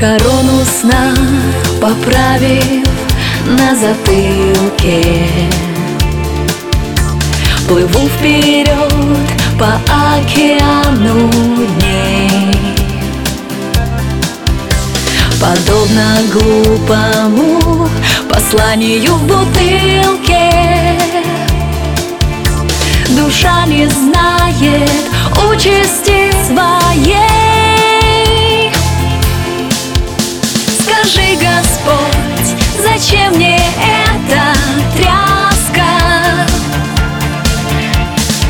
Корону сна поправив на затылке. Плыву вперед по океану дней. Подобно глупому посланию в бутылке Душа не знает участи своей Скажи, Господь, зачем мне эта тряска?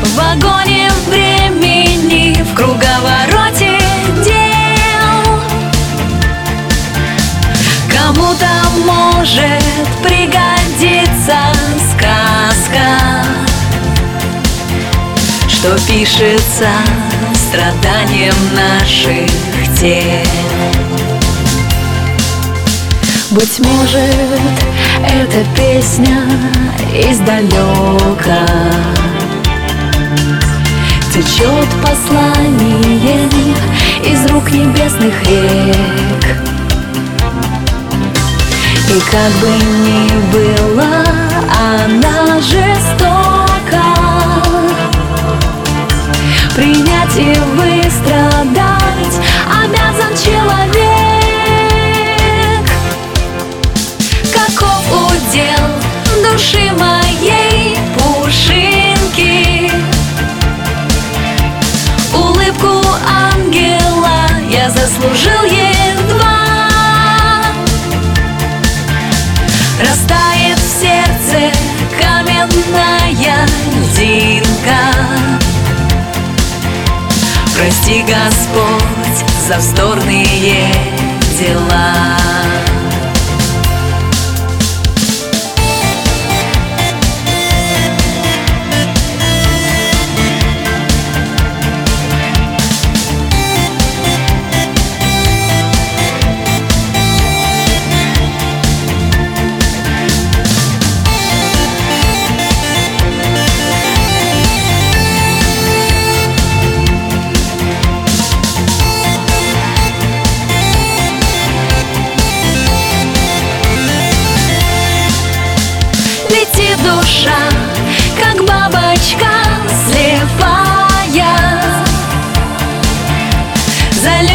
В вагоне времени, в круговороте дел Кому-то может пригодиться сказка Что пишется страданием наших тел быть может, эта песня издалека Течет послание из рук небесных рек. И как бы ни была она жестока Принять и Прости, Господь, за вздорные дела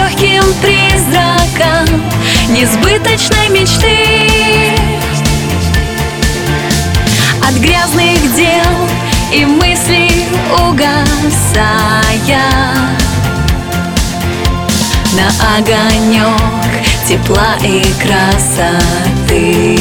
легким призраком несбыточной мечты. От грязных дел и мыслей угасая. На огонек тепла и красоты